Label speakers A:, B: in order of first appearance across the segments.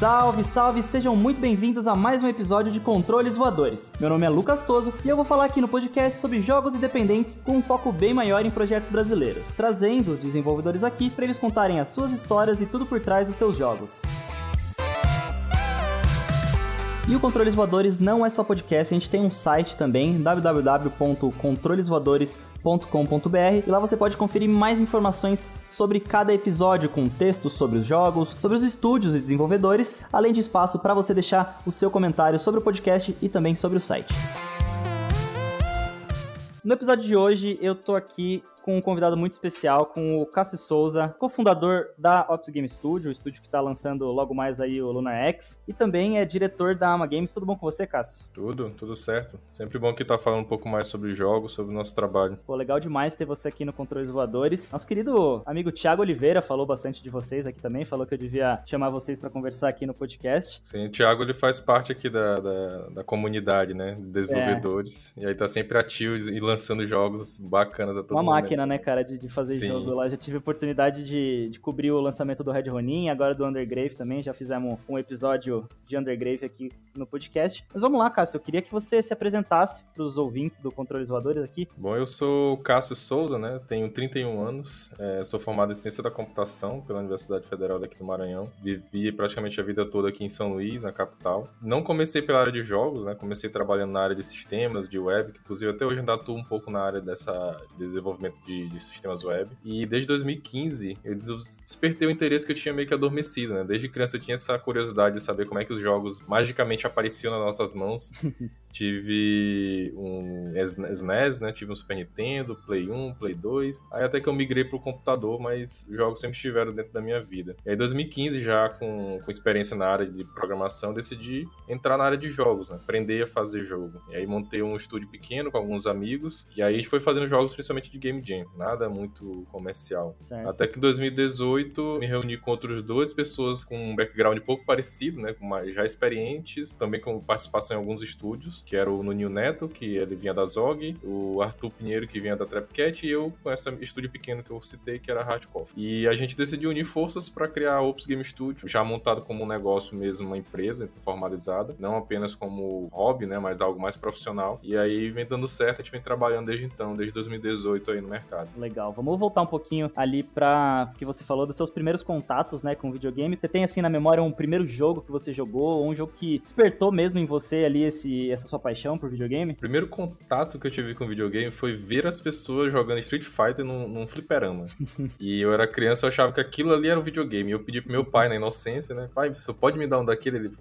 A: Salve, salve! Sejam muito bem-vindos a mais um episódio de Controles Voadores. Meu nome é Lucas Toso e eu vou falar aqui no podcast sobre jogos independentes com um foco bem maior em projetos brasileiros, trazendo os desenvolvedores aqui para eles contarem as suas histórias e tudo por trás dos seus jogos. E o Controles Voadores não é só podcast, a gente tem um site também, www.controlesvoadores.com.br, e lá você pode conferir mais informações sobre cada episódio, com textos sobre os jogos, sobre os estúdios e desenvolvedores, além de espaço para você deixar o seu comentário sobre o podcast e também sobre o site. No episódio de hoje, eu tô aqui com um convidado muito especial, com o Cássio Souza, cofundador da Ops Game Studio, o estúdio que está lançando logo mais aí o Luna X, e também é diretor da Ama Games. Tudo bom com você, Cássio?
B: Tudo, tudo certo. Sempre bom que tá falando um pouco mais sobre jogos, sobre o nosso trabalho.
A: Pô, legal demais ter você aqui no Controles Voadores. Nosso querido amigo Thiago Oliveira falou bastante de vocês aqui também, falou que eu devia chamar vocês para conversar aqui no podcast.
B: Sim, o Thiago ele faz parte aqui da, da, da comunidade, né, de desenvolvedores, é. e aí tá sempre ativo e lançando jogos bacanas a todo
A: Uma
B: momento.
A: Máquina, né, cara, de, de fazer Sim. jogo lá. Já tive a oportunidade de, de cobrir o lançamento do Red Ronin, agora do Undergrave também. Já fizemos um episódio de Undergrave aqui no podcast. Mas vamos lá, Cássio. Eu queria que você se apresentasse para os ouvintes do Controles Voadores aqui.
B: Bom, eu sou o Cássio Souza, né? Tenho 31 anos. É, sou formado em Ciência da Computação pela Universidade Federal daqui do Maranhão. Vivi praticamente a vida toda aqui em São Luís, na capital. Não comecei pela área de jogos, né? Comecei trabalhando na área de sistemas, de web, que inclusive até hoje ainda atuo um pouco na área dessa de desenvolvimento de, de sistemas web. E desde 2015 eu despertei o interesse que eu tinha meio que adormecido, né? Desde criança eu tinha essa curiosidade de saber como é que os jogos magicamente apareciam nas nossas mãos. tive um SNES, né? Tive um Super Nintendo, Play 1, Play 2. Aí até que eu migrei pro computador, mas os jogos sempre estiveram dentro da minha vida. E aí, em 2015, já com, com experiência na área de programação, decidi entrar na área de jogos, né? Aprender a fazer jogo. E aí montei um estúdio pequeno com alguns amigos. E aí a gente foi fazendo jogos principalmente de Game Jam. Nada muito comercial. Certo. Até que em 2018 me reuni com outras duas pessoas com um background um pouco parecido, né? Com mais, já experientes, também com participação em alguns estúdios que era o Nuninho Neto, que ele vinha da Zog, o Arthur Pinheiro, que vinha da Trapcat, e eu com esse estúdio pequeno que eu citei, que era Hard Coffee. E a gente decidiu unir forças para criar a Ops Game Studio, já montado como um negócio mesmo, uma empresa formalizada, não apenas como hobby, né, mas algo mais profissional. E aí vem dando certo, a gente vem trabalhando desde então, desde 2018 aí no mercado.
A: Legal. Vamos voltar um pouquinho ali para que você falou dos seus primeiros contatos, né, com videogame. Você tem assim na memória um primeiro jogo que você jogou, um jogo que despertou mesmo em você ali esse essa sua paixão por videogame? O
B: primeiro contato que eu tive com videogame foi ver as pessoas jogando Street Fighter num, num fliperama. e eu era criança, eu achava que aquilo ali era um videogame. E eu pedi pro meu pai, na inocência, né? Pai, você pode me dar um daquele? Ele,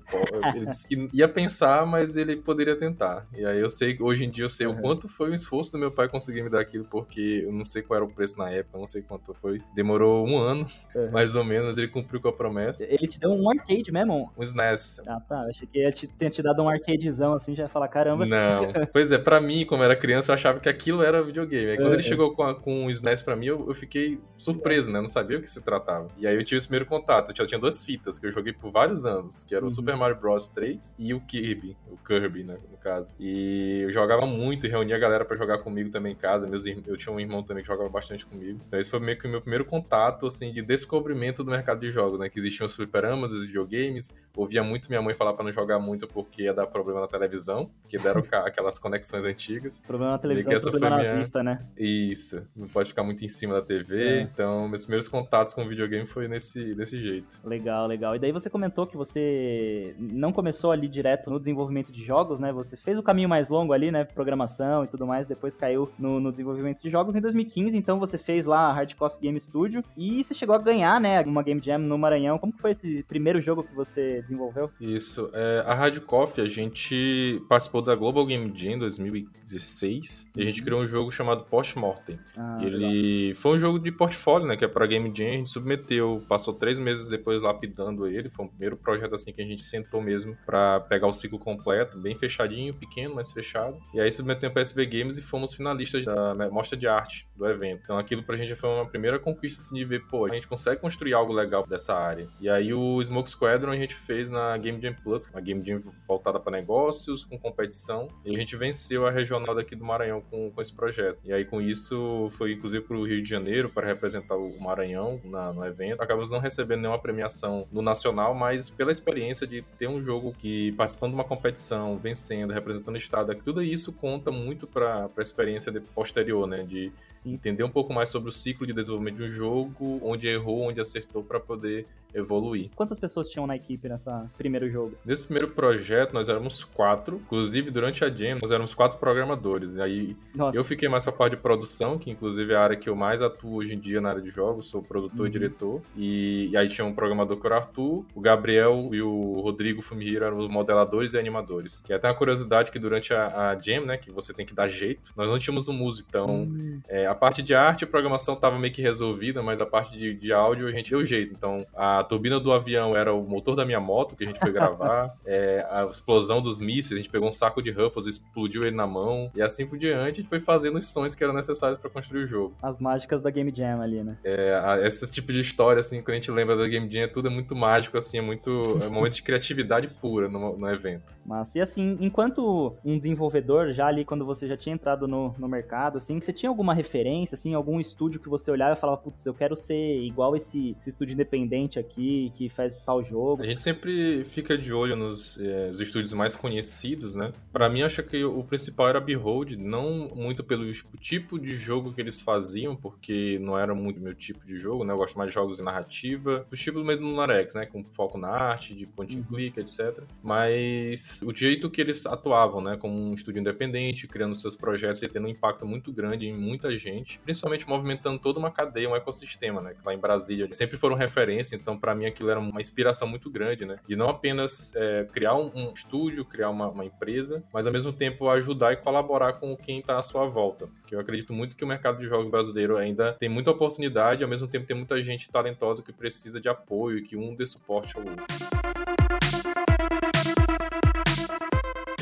B: ele disse que ia pensar, mas ele poderia tentar. E aí eu sei, hoje em dia eu sei uhum. o quanto foi o esforço do meu pai conseguir me dar aquilo, porque eu não sei qual era o preço na época, não sei quanto foi. Demorou um ano, uhum. mais ou menos, ele cumpriu com a promessa.
A: Ele te deu um arcade mesmo?
B: Um SNES.
A: Ah, tá. Achei que ia te, ter te dado um arcadezão assim, já falar, caramba.
B: Não. pois é, pra mim, como era criança, eu achava que aquilo era videogame. Aí quando é, ele chegou com, a, com o SNES pra mim, eu, eu, fiquei surpreso, né? Eu não sabia o que se tratava. E aí eu tive esse primeiro contato. Eu tinha duas fitas que eu joguei por vários anos, que era o uhum. Super Mario Bros 3 e o Kirby, o Kirby, né, no caso. E eu jogava muito e reunia a galera para jogar comigo também em casa. Meus, eu tinha um irmão também que jogava bastante comigo. Então esse foi meio que o meu primeiro contato, assim, de descobrimento do mercado de jogos, né? Que existiam os fliperamas, os videogames. Ouvia muito minha mãe falar para não jogar muito porque ia dar problema na televisão, que deram aquelas conexões antigas.
A: Problema na televisão, essa problema na minha... vista, né?
B: Isso, não pode ficar muito em cima da TV, é. então meus primeiros contatos com videogame foi nesse, desse jeito.
A: Legal, legal. E daí você comentou que você não começou ali direto no desenvolvimento de jogos, né? Você fez o caminho mais longo ali, né? Programação e tudo mais, depois caiu no, no desenvolvimento de jogos. Em 2015, então, você fez lá a Hard Coffee Game Studio e você chegou a ganhar, né? Uma Game Jam no Maranhão. Como que foi esse primeiro jogo que você desenvolveu?
B: Isso, é, a Hard Coffee, a gente participou da Global Game Jam 2016 uhum. e a gente uhum. criou um jogo chamado Postmortem. Ah, ele legal. foi um jogo de portfólio, né? Que é pra Game Jam, a gente submeteu, passou três meses depois lapidando ele. Foi o primeiro projeto assim que a gente sentou mesmo para pegar o ciclo completo, bem fechadinho, pequeno, mas fechado. E aí submetemos pra SB Games e fomos finalistas da mostra de arte do evento. Então aquilo pra gente foi uma primeira conquista assim, de ver, pô, a gente consegue construir algo legal dessa área. E aí o Smoke Squadron a gente fez na Game Jam Plus, uma Game Jam voltada para negócios, com competição e a gente venceu a regional daqui do Maranhão com, com esse projeto. E aí com isso foi inclusive para o Rio de Janeiro para representar o Maranhão na, no evento. Acabamos não recebendo nenhuma premiação no nacional, mas pela experiência de ter um jogo que participando de uma competição, vencendo, representando o estado, tudo isso conta muito para a experiência de, posterior, né? De Sim. entender um pouco mais sobre o ciclo de desenvolvimento de um jogo, onde errou, onde acertou para poder evoluir.
A: Quantas pessoas tinham na equipe nessa primeiro jogo?
B: Nesse primeiro projeto nós éramos quatro, inclusive durante a Jam nós éramos quatro programadores. E aí Nossa. eu fiquei mais a parte de produção, que inclusive é a área que eu mais atuo hoje em dia na área de jogos, sou produtor uhum. e diretor. E, e, aí tinha um programador que era o Arthur, o Gabriel e o Rodrigo Fumihiro eram os modeladores e animadores. Que é até uma curiosidade que durante a, a Jam, né, que você tem que dar jeito, nós não tínhamos um músico. Então, uhum. é, a parte de arte e programação estava meio que resolvida, mas a parte de, de áudio a gente deu jeito. Então, a turbina do avião era o motor da minha moto que a gente foi gravar, é, a explosão dos mísseis, a gente pegou um saco de Ruffles, explodiu ele na mão, e assim por diante, a gente foi fazendo os sons que eram necessários para construir o jogo.
A: As mágicas da Game Jam ali, né?
B: É, esse tipo de história, assim, quando a gente lembra da Game Jam, é tudo é muito mágico, assim, é muito. É um momento de criatividade pura no, no evento.
A: Mas, e assim, enquanto um desenvolvedor, já ali quando você já tinha entrado no, no mercado, assim, você tinha alguma referência, assim, algum estúdio que você olhava e falava, putz, eu quero ser igual esse, esse estúdio independente aqui, que faz tal jogo?
B: A gente sempre fica de olho nos, é, estúdios mais conhecidos, né? Para mim, acho que o principal era Behold, não muito pelo tipo de jogo que eles faziam, porque não era muito meu tipo de jogo, né? Eu gosto mais de jogos de narrativa, do tipo meio do Narex, né? Com foco na arte, de point and uhum. click, etc. Mas o jeito que eles atuavam, né? Como um estúdio independente, criando seus projetos e tendo um impacto muito grande em muita gente, principalmente movimentando toda uma cadeia, um ecossistema, né? Que lá em Brasília sempre foram referência, então para mim aquilo era uma inspiração muito grande, né? De não apenas é, criar um, um, estúdio, criar uma, uma, empresa, mas ao mesmo tempo ajudar e colaborar com quem está à sua volta. Porque eu acredito muito que o mercado de jogos brasileiro ainda tem muita oportunidade, ao mesmo tempo tem muita gente talentosa que precisa de apoio e que um dê suporte ao outro.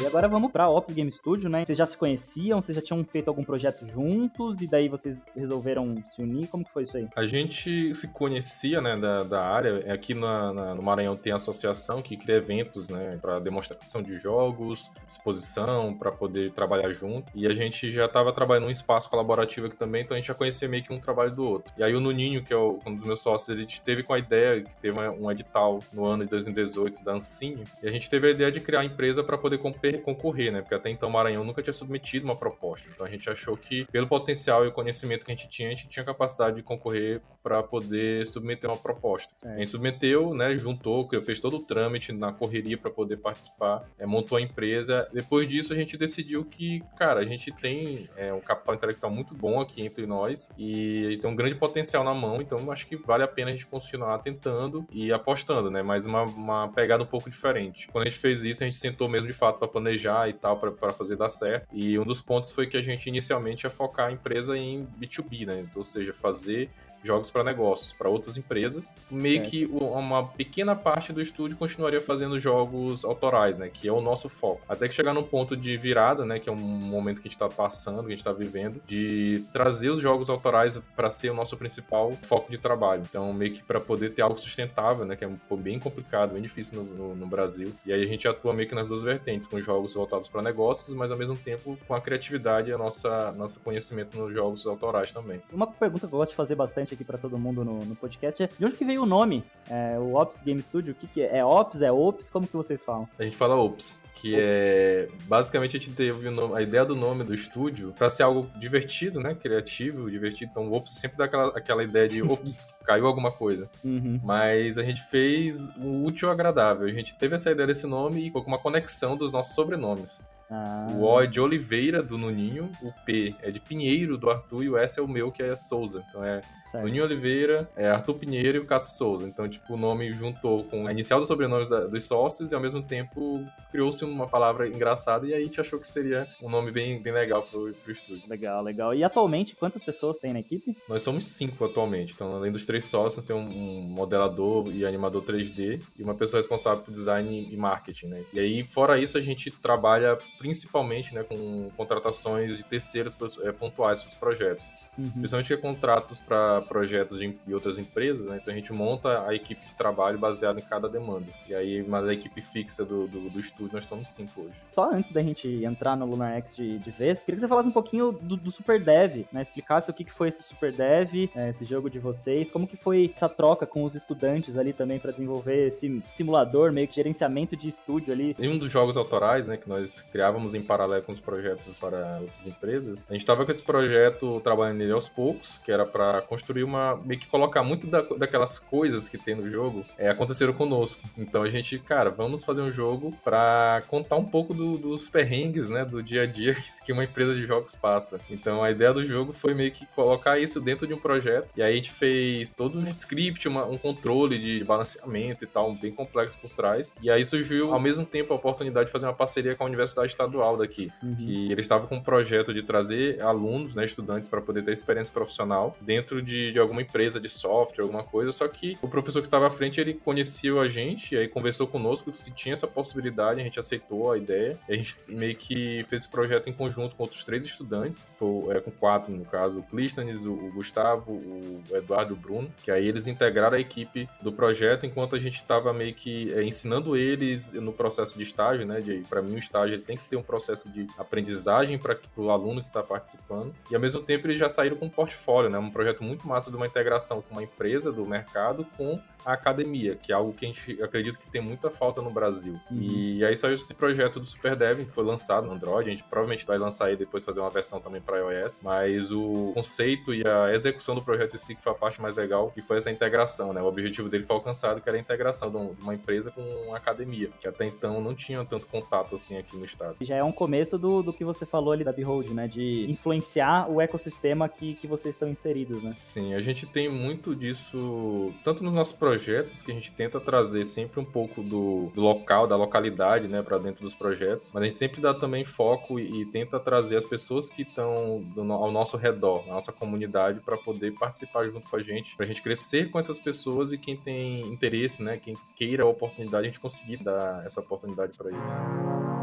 A: Agora vamos pra Ops Game Studio, né? Vocês já se conheciam, vocês já tinham feito algum projeto juntos e daí vocês resolveram se unir? Como que foi isso aí?
B: A gente se conhecia, né, da, da área. Aqui na, na, no Maranhão tem a associação que cria eventos, né, para demonstração de jogos, exposição, para poder trabalhar junto. E a gente já estava trabalhando num espaço colaborativo aqui também, então a gente já conhecia meio que um trabalho do outro. E aí o Nuninho, que é um dos meus sócios, ele teve com a ideia, que teve um edital no ano de 2018 da Ancine, e a gente teve a ideia de criar a empresa para poder concorrer, né? Porque até então o Maranhão nunca tinha submetido uma proposta. Então a gente achou que, pelo potencial e o conhecimento que a gente tinha, a gente tinha capacidade de concorrer para poder submeter uma proposta. Certo. A gente submeteu, né? Juntou, fez todo o trâmite na correria para poder participar, é, montou a empresa. Depois disso, a gente decidiu que, cara, a gente tem é, um capital intelectual muito bom aqui entre nós e, e tem um grande potencial na mão, então acho que vale a pena a gente continuar tentando e apostando, né? Mas uma, uma pegada um pouco diferente. Quando a gente fez isso, a gente sentou mesmo de fato para planejar planejar e tal para fazer dar certo. E um dos pontos foi que a gente inicialmente ia focar a empresa em B2B, né? Então, ou seja, fazer jogos para negócios, para outras empresas. Meio é. que uma pequena parte do estúdio continuaria fazendo jogos autorais, né? Que é o nosso foco. Até que chegar num ponto de virada, né? Que é um momento que a gente está passando, que a gente está vivendo, de trazer os jogos autorais para ser o nosso principal foco de trabalho. Então, meio que para poder ter algo sustentável, né? Que é bem complicado, bem difícil no, no, no Brasil. E aí a gente atua meio que nas duas vertentes, com jogos voltados para negócios, mas ao mesmo tempo com a criatividade e a nossa nosso conhecimento nos jogos autorais também.
A: Uma pergunta que eu gosto de fazer bastante aqui para todo mundo no, no, podcast de onde que veio o nome? É, o Ops Game Studio, o que, que é? É Ops? É Ops? Como que vocês falam?
B: A gente fala Ops que é basicamente a gente teve a ideia do nome do estúdio para ser algo divertido, né, criativo, divertido. Então, o Ops sempre dá aquela, aquela ideia de ops, caiu alguma coisa. Uhum. Mas a gente fez o útil agradável. A gente teve essa ideia desse nome e com uma conexão dos nossos sobrenomes. Ah. O O é de Oliveira, do Nuninho, o P é de Pinheiro, do Arthur, e o S é o meu, que é Souza. Então é certo. Nuninho Oliveira, é Arthur Pinheiro e o Cássio Souza. Então, tipo, o nome juntou com a inicial dos sobrenomes dos sócios e ao mesmo tempo criou-se uma palavra engraçada e aí a gente achou que seria um nome bem, bem legal pro, pro estúdio.
A: Legal, legal. E atualmente, quantas pessoas tem na equipe?
B: Nós somos cinco atualmente. Então, além dos três sócios, tem um, um modelador e animador 3D e uma pessoa responsável por design e marketing, né? E aí, fora isso, a gente trabalha principalmente né, com contratações de terceiros é, pontuais para os projetos. Uhum. Principalmente contratos para projetos de, de, outras empresas, né? Então a gente monta a equipe de trabalho baseada em cada demanda. E aí, mas a equipe fixa do, do, do estúdio, nós estamos cinco hoje.
A: Só antes da gente entrar no Lunar X de, de vez, queria que você falasse um pouquinho do, do Super Dev, né? Explicasse o que, que foi esse Super Dev, é, esse jogo de vocês, como que foi essa troca com os estudantes ali também para desenvolver esse simulador, meio que gerenciamento de estúdio ali.
B: Em um dos jogos autorais, né, que nós criávamos em paralelo com os projetos para outras empresas, a gente estava com esse projeto trabalhando nele aos poucos, que era para construir uma. meio que colocar muito da, daquelas coisas que tem no jogo é, aconteceram conosco. Então a gente, cara, vamos fazer um jogo para contar um pouco do, dos perrengues, né, do dia a dia que uma empresa de jogos passa. Então a ideia do jogo foi meio que colocar isso dentro de um projeto. E aí a gente fez todo um script, uma, um controle de balanceamento e tal, bem complexo por trás. E aí surgiu ao mesmo tempo a oportunidade de fazer uma parceria com a Universidade Estadual daqui, uhum. que eles estavam com um projeto de trazer alunos, né, estudantes para poder ter experiência profissional dentro de, de alguma empresa de software, alguma coisa, só que o professor que estava à frente, ele conhecia a gente, e aí conversou conosco se tinha essa possibilidade, a gente aceitou a ideia, e a gente meio que fez esse projeto em conjunto com outros três estudantes, foi, é, com quatro no caso, o Clístenes, o, o, Gustavo, o Eduardo e o Bruno, que aí eles integraram a equipe do projeto enquanto a gente estava meio que é, ensinando eles no processo de estágio, né, para mim o estágio ele tem que ser um processo de aprendizagem para o aluno que está participando, e ao mesmo tempo eles já saíram com um portfólio, né, um projeto muito massa de uma integração com uma empresa do mercado com a academia, que é algo que a gente acredita que tem muita falta no Brasil. Uhum. E aí saiu esse projeto do Super Dev, foi lançado no Android, a gente provavelmente vai lançar e depois fazer uma versão também para iOS, mas o conceito e a execução do projeto em si que foi a parte mais legal, que foi essa integração, né? O objetivo dele foi alcançado, que era a integração de uma empresa com uma academia, que até então não tinha tanto contato assim aqui no estado.
A: Já é um começo do, do que você falou ali da Behold, né? De influenciar o ecossistema que, que vocês estão inseridos, né?
B: Sim, a gente tem muito disso, tanto nos nossos projetos, que a gente tenta trazer sempre um pouco do, do local, da localidade, né, para dentro dos projetos, mas a gente sempre dá também foco e, e tenta trazer as pessoas que estão ao nosso redor, na nossa comunidade, para poder participar junto com a gente, para a gente crescer com essas pessoas e quem tem interesse, né, quem queira a oportunidade, a gente conseguir dar essa oportunidade para eles.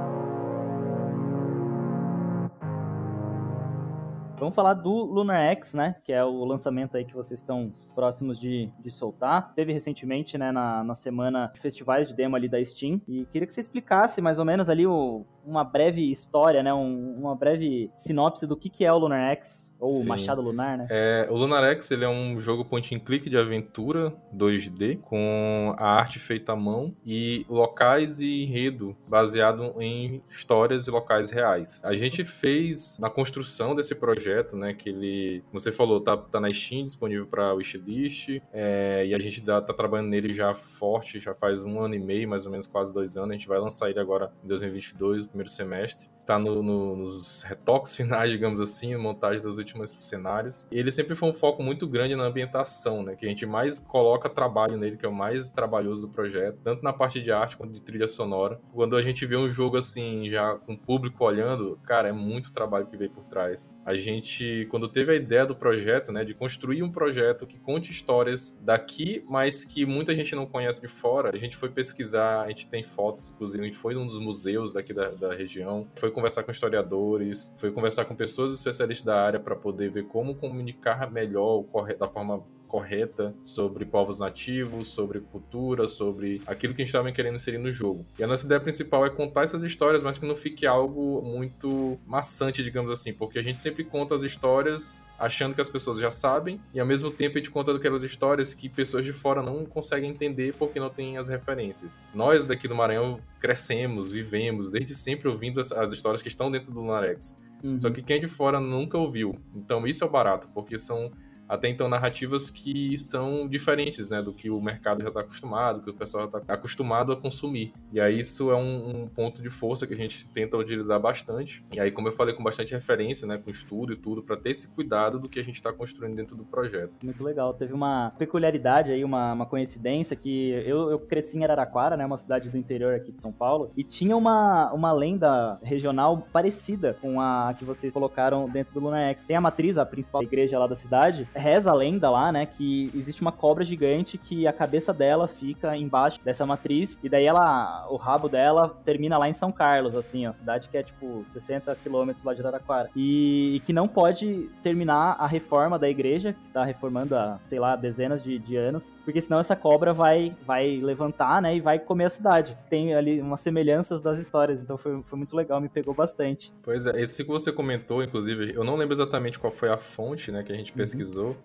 A: Vamos falar do Lunar X, né? Que é o lançamento aí que vocês estão próximos de, de soltar. Teve recentemente, né, na, na semana de festivais de demo ali da Steam. E queria que você explicasse mais ou menos ali o, uma breve história, né? Um, uma breve sinopse do que, que é o Lunar X, ou Sim. Machado Lunar, né?
B: É, o Lunar X ele é um jogo point and click de aventura 2D, com a arte feita à mão e locais e enredo baseado em histórias e locais reais. A gente fez na construção desse projeto, né? Que ele, como você falou, tá, tá na Steam, disponível para wishlist, é, e a gente dá, tá trabalhando nele já forte, já faz um ano e meio, mais ou menos, quase dois anos. A gente vai lançar ele agora em 2022, primeiro semestre. Está no, no, nos retoques finais, digamos assim, montagem dos últimos cenários. Ele sempre foi um foco muito grande na ambientação, né? Que a gente mais coloca trabalho nele, que é o mais trabalhoso do projeto, tanto na parte de arte quanto de trilha sonora. Quando a gente vê um jogo assim, já com o público olhando, cara, é muito trabalho que veio por trás. A gente, quando teve a ideia do projeto, né, de construir um projeto que conte histórias daqui, mas que muita gente não conhece de fora, a gente foi pesquisar, a gente tem fotos, inclusive, a gente foi num dos museus daqui da, da região, foi conversar com historiadores, foi conversar com pessoas especialistas da área para poder ver como comunicar melhor, da forma correta sobre povos nativos, sobre cultura, sobre aquilo que a gente estava querendo inserir no jogo. E a nossa ideia principal é contar essas histórias, mas que não fique algo muito maçante, digamos assim, porque a gente sempre conta as histórias achando que as pessoas já sabem e ao mesmo tempo a gente conta aquelas histórias que pessoas de fora não conseguem entender porque não tem as referências. Nós daqui do Maranhão crescemos, vivemos desde sempre ouvindo as, as histórias que estão dentro do Narex. Uhum. Só que quem é de fora nunca ouviu. Então isso é o barato, porque são até então narrativas que são diferentes, né, do que o mercado já está acostumado, que o pessoal já está acostumado a consumir. E aí isso é um, um, ponto de força que a gente tenta utilizar bastante. E aí, como eu falei, com bastante referência, né, com estudo e tudo, para ter esse cuidado do que a gente está construindo dentro do projeto.
A: Muito legal. Teve uma peculiaridade aí, uma, uma coincidência que eu, eu cresci em Araraquara, né, uma cidade do interior aqui de São Paulo, e tinha uma, uma lenda regional parecida com a que vocês colocaram dentro do Luna X. Tem a matriz, a principal igreja lá da cidade, reza a lenda lá, né, que existe uma cobra gigante que a cabeça dela fica embaixo dessa matriz e daí ela, o rabo dela termina lá em São Carlos, assim, a cidade que é tipo 60 quilômetros lá de Araraquara. E, e, que não pode terminar a reforma da igreja, que tá reformando há, sei lá, dezenas de, de anos, porque senão essa cobra vai, vai levantar, né, e vai comer a cidade. Tem ali umas semelhanças das histórias, então foi, foi muito legal, me pegou bastante.
B: Pois é, esse que você comentou, inclusive, eu não lembro exatamente qual foi a fonte, né, que a gente uhum.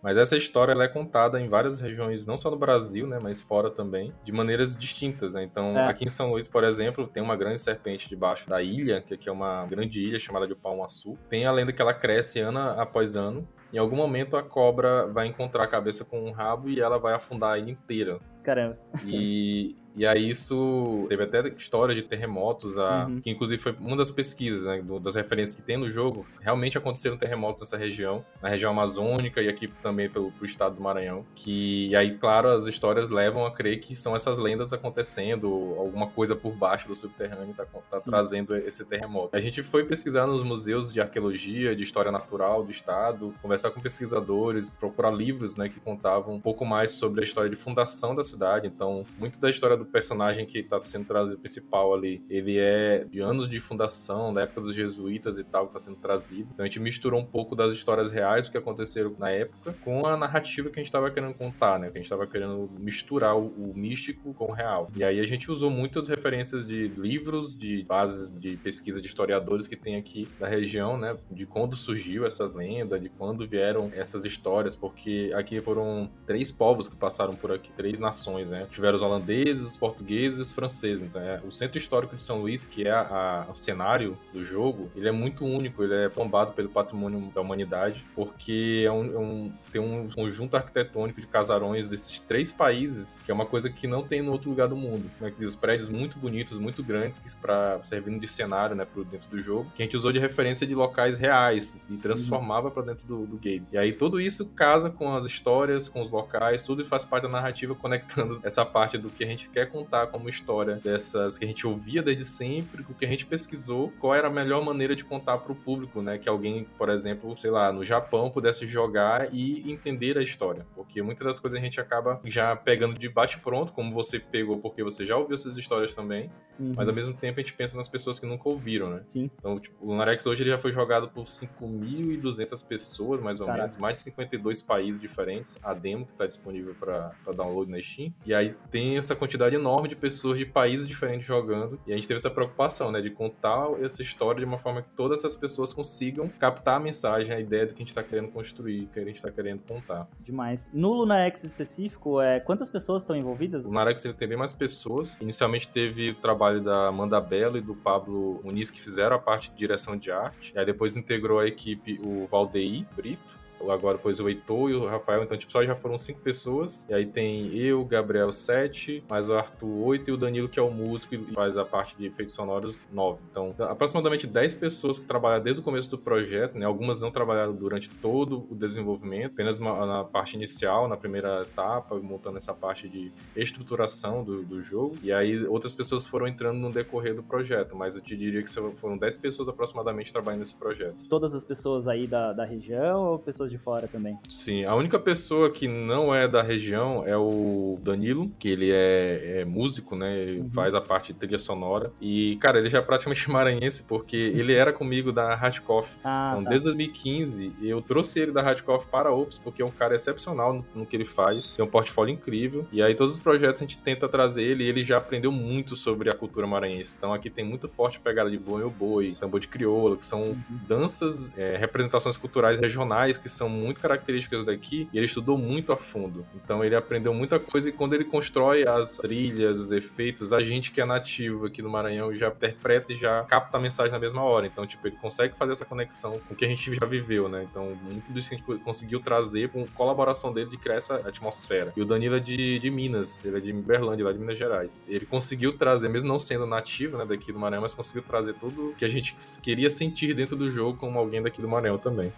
B: Mas essa história ela é contada em várias regiões, não só no Brasil, né, mas fora também, de maneiras distintas, né? Então, é. aqui em São Luís, por exemplo, tem uma grande serpente debaixo da ilha, que aqui é uma grande ilha chamada de Palmaçu. Tem a lenda que ela cresce ano após ano. Em algum momento a cobra vai encontrar a cabeça com um rabo e ela vai afundar a ilha inteira.
A: Caramba.
B: E e aí isso teve até histórias de terremotos, a, uhum. que inclusive foi uma das pesquisas, né, do, das referências que tem no jogo. Realmente aconteceram terremotos nessa região, na região amazônica e aqui também pelo estado do Maranhão. Que e aí, claro, as histórias levam a crer que são essas lendas acontecendo, alguma coisa por baixo do subterrâneo tá, tá trazendo esse terremoto. A gente foi pesquisar nos museus de arqueologia, de história natural do estado, conversar com pesquisadores, procurar livros, né, que contavam um pouco mais sobre a história de fundação da cidade. Então, muito da história do personagem que está sendo trazido principal ali, ele é de anos de fundação, da época dos jesuítas e tal, que está sendo trazido. Então a gente misturou um pouco das histórias reais que aconteceram na época com a narrativa que a gente estava querendo contar, né? Que a gente estava querendo misturar o, o, místico com o real. E aí a gente usou muitas referências de livros, de bases de pesquisa de historiadores que tem aqui da região, né? De quando surgiu essas lendas, de quando vieram essas histórias, porque aqui foram três povos que passaram por aqui, três nações, né? Tiveram os holandeses, portugueses e os franceses. Então, é, o centro histórico de São Luís, que é a, a, o cenário do jogo, ele é muito único, ele é tombado pelo patrimônio da humanidade, porque é um, é um, tem um conjunto arquitetônico de casarões desses três países, que é uma coisa que não tem no outro lugar do mundo. Como é que diz? Os prédios muito bonitos, muito grandes, que para servindo de cenário, né, pro dentro do jogo, que a gente usou de referência de locais reais e transformava uhum. para dentro do, do game. E aí tudo isso casa com as histórias, com os locais, tudo faz parte da narrativa, conectando essa parte do que a gente quer contar como história dessas que a gente ouvia desde sempre, o que a gente pesquisou, qual era a melhor maneira de contar para o público, né? Que alguém, por exemplo, sei lá, no Japão pudesse jogar e entender a história. Porque muitas das coisas a gente acaba já pegando de bate-pronto, como você pegou porque você já ouviu essas histórias também, uhum. mas ao mesmo tempo a gente pensa nas pessoas que nunca ouviram, né?
A: Sim.
B: Então, tipo, o Lunarex hoje ele já foi jogado por 5.200 pessoas, mais ou Caraca. menos, mais de 52 países diferentes, a demo que está disponível para download na Steam. E aí tem essa quantidade enorme de pessoas de países diferentes jogando. E a gente teve essa preocupação, né? De contar essa história de uma forma que todas essas pessoas consigam captar a mensagem, a ideia do que a gente está querendo construir, que a gente está querendo contar.
A: Demais. No LunaX específico, é, quantas pessoas estão envolvidas?
B: O LunaX tem bem mais pessoas. Inicialmente teve o trabalho da Amanda Belo e do Pablo Muniz, que fizeram a parte de direção de arte. E aí depois integrou a equipe o Valdeir Brito, agora depois o Heitor e o Rafael, então tipo, só já foram cinco pessoas. E aí tem eu, Gabriel, sete, mais o Arthur, oito, e o Danilo, que é o músico e faz a parte de efeitos sonoros, nove. Então, aproximadamente dez pessoas que trabalham desde o começo do projeto, né? Algumas não trabalharam durante todo o desenvolvimento, apenas uma, na parte inicial, na primeira etapa, montando essa parte de estruturação do, do jogo. E aí outras pessoas foram entrando no decorrer do projeto, mas eu te diria que foram dez pessoas aproximadamente trabalhando nesse projeto.
A: Todas as pessoas aí da, da região ou pessoas pessoas de fora também.
B: Sim, a única pessoa que não é da região é o Danilo, que ele é, é músico, né? Ele uhum. faz a parte de trilha sonora. E, cara, ele já é praticamente maranhense, porque ele era comigo da Hardcoff. Ah, então, tá. desde 2015, eu trouxe ele da Hardcoff para a Ops, porque é um cara excepcional no, no, que ele faz. Tem um portfólio incrível. E aí, todos os projetos a gente tenta trazer ele, e ele já aprendeu muito sobre a cultura maranhense. Então, aqui tem muito forte pegada de boi ou boi, tambor de crioula, que são uhum. danças, é, representações culturais regionais que são muito características daqui e ele estudou muito a fundo. Então ele aprendeu muita coisa e quando ele constrói as trilhas, os efeitos, a gente que é nativo aqui no Maranhão já interpreta e já capta a mensagem na mesma hora. Então, tipo, ele consegue fazer essa conexão com o que a gente já viveu, né? Então, muito disso que a gente conseguiu trazer com colaboração dele de criar essa atmosfera. E o Danilo é de, de Minas, ele é de Berlândia, lá de Minas Gerais. Ele conseguiu trazer, mesmo não sendo nativo, né, daqui do Maranhão, mas conseguiu trazer tudo que a gente queria sentir dentro do jogo como alguém daqui do Maranhão também.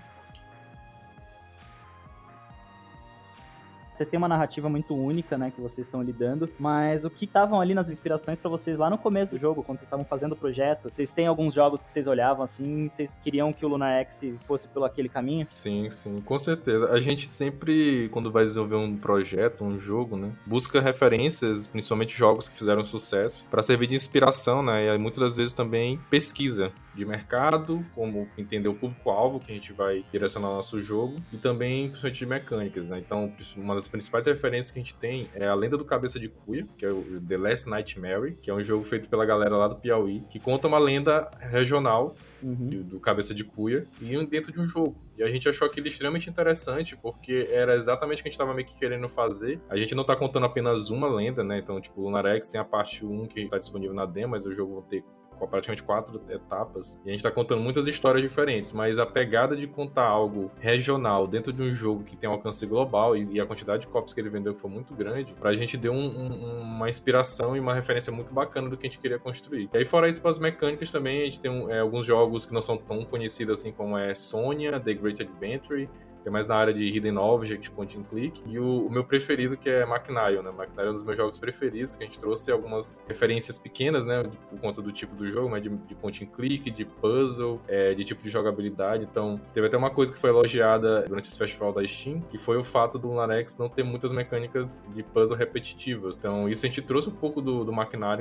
A: Vocês têm uma narrativa muito única, né, que vocês estão lidando, mas o que estavam ali nas inspirações para vocês lá no começo do jogo, quando vocês estavam fazendo o projeto? Vocês têm alguns jogos que vocês olhavam assim, vocês queriam que o Lunar X fosse pelo aquele caminho?
B: Sim, sim, com certeza. A gente sempre, quando vai desenvolver um projeto, um jogo, né, busca referências, principalmente jogos que fizeram sucesso, para servir de inspiração, né, e muitas das vezes também pesquisa de mercado, como entender o público-alvo que a gente vai direcionar o nosso jogo, e também principalmente de mecânicas, né? Então, uma das principais referências que a gente tem é a Lenda do Cabeça de Cuia, que é o The Last Nightmare, que é um jogo feito pela galera lá do Piauí, que conta uma lenda regional Uhum. do Cabeça de Cuia, e dentro de um jogo. E a gente achou aquilo extremamente interessante, porque era exatamente o que a gente estava meio que querendo fazer. A gente não está contando apenas uma lenda, né? Então, tipo, o Lunar X tem a parte 1 que está disponível na demo, mas o jogo vai ter praticamente quatro etapas. E a gente tá contando muitas histórias diferentes, mas a pegada de contar algo regional dentro de um jogo que tem um alcance global e, e a quantidade de cópias que ele vendeu foi muito grande, pra gente deu um, um, uma inspiração e uma referência muito bacana do que a gente queria construir. E aí, fora isso, as mecânicas também, a gente tem é, alguns jogos que não são tão conhecidos assim como é Sonia, The Great Adventure que é mais na área de Hidden Object, Point and Click, e o, o meu preferido que é Macnario, né? Macnario é um dos meus jogos preferidos, que a gente trouxe algumas referências pequenas, né, por conta do tipo do jogo, mas de, de Point and Click, de puzzle, é, de tipo de jogabilidade, então teve até uma coisa que foi elogiada durante esse festival da Steam, que foi o fato do Lunarex não ter muitas mecânicas de puzzle repetitivas, então isso a gente trouxe um pouco do, do